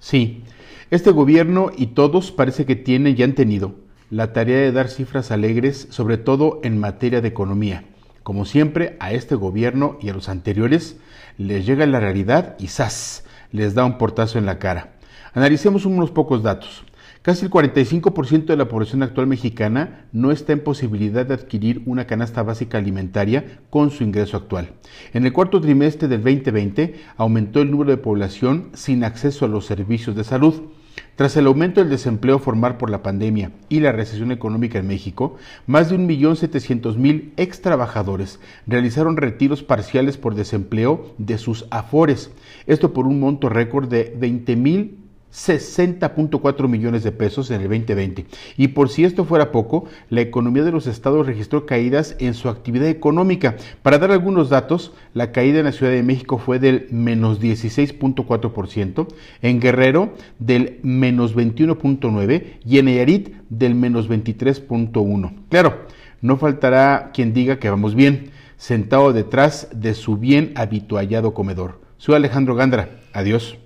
Sí, este gobierno y todos parece que tienen y han tenido la tarea de dar cifras alegres, sobre todo en materia de economía. Como siempre, a este gobierno y a los anteriores les llega la realidad y ¡zas! les da un portazo en la cara. Analicemos unos pocos datos. Casi el 45% de la población actual mexicana no está en posibilidad de adquirir una canasta básica alimentaria con su ingreso actual. En el cuarto trimestre del 2020 aumentó el número de población sin acceso a los servicios de salud. Tras el aumento del desempleo formal por la pandemia y la recesión económica en México, más de 1.700.000 ex trabajadores realizaron retiros parciales por desempleo de sus afores. Esto por un monto récord de 20.000 60.4 millones de pesos en el 2020. Y por si esto fuera poco, la economía de los estados registró caídas en su actividad económica. Para dar algunos datos, la caída en la Ciudad de México fue del menos 16.4%, en Guerrero del menos 21.9% y en Nayarit del menos 23.1%. Claro, no faltará quien diga que vamos bien, sentado detrás de su bien habituallado comedor. Soy Alejandro Gandra. Adiós.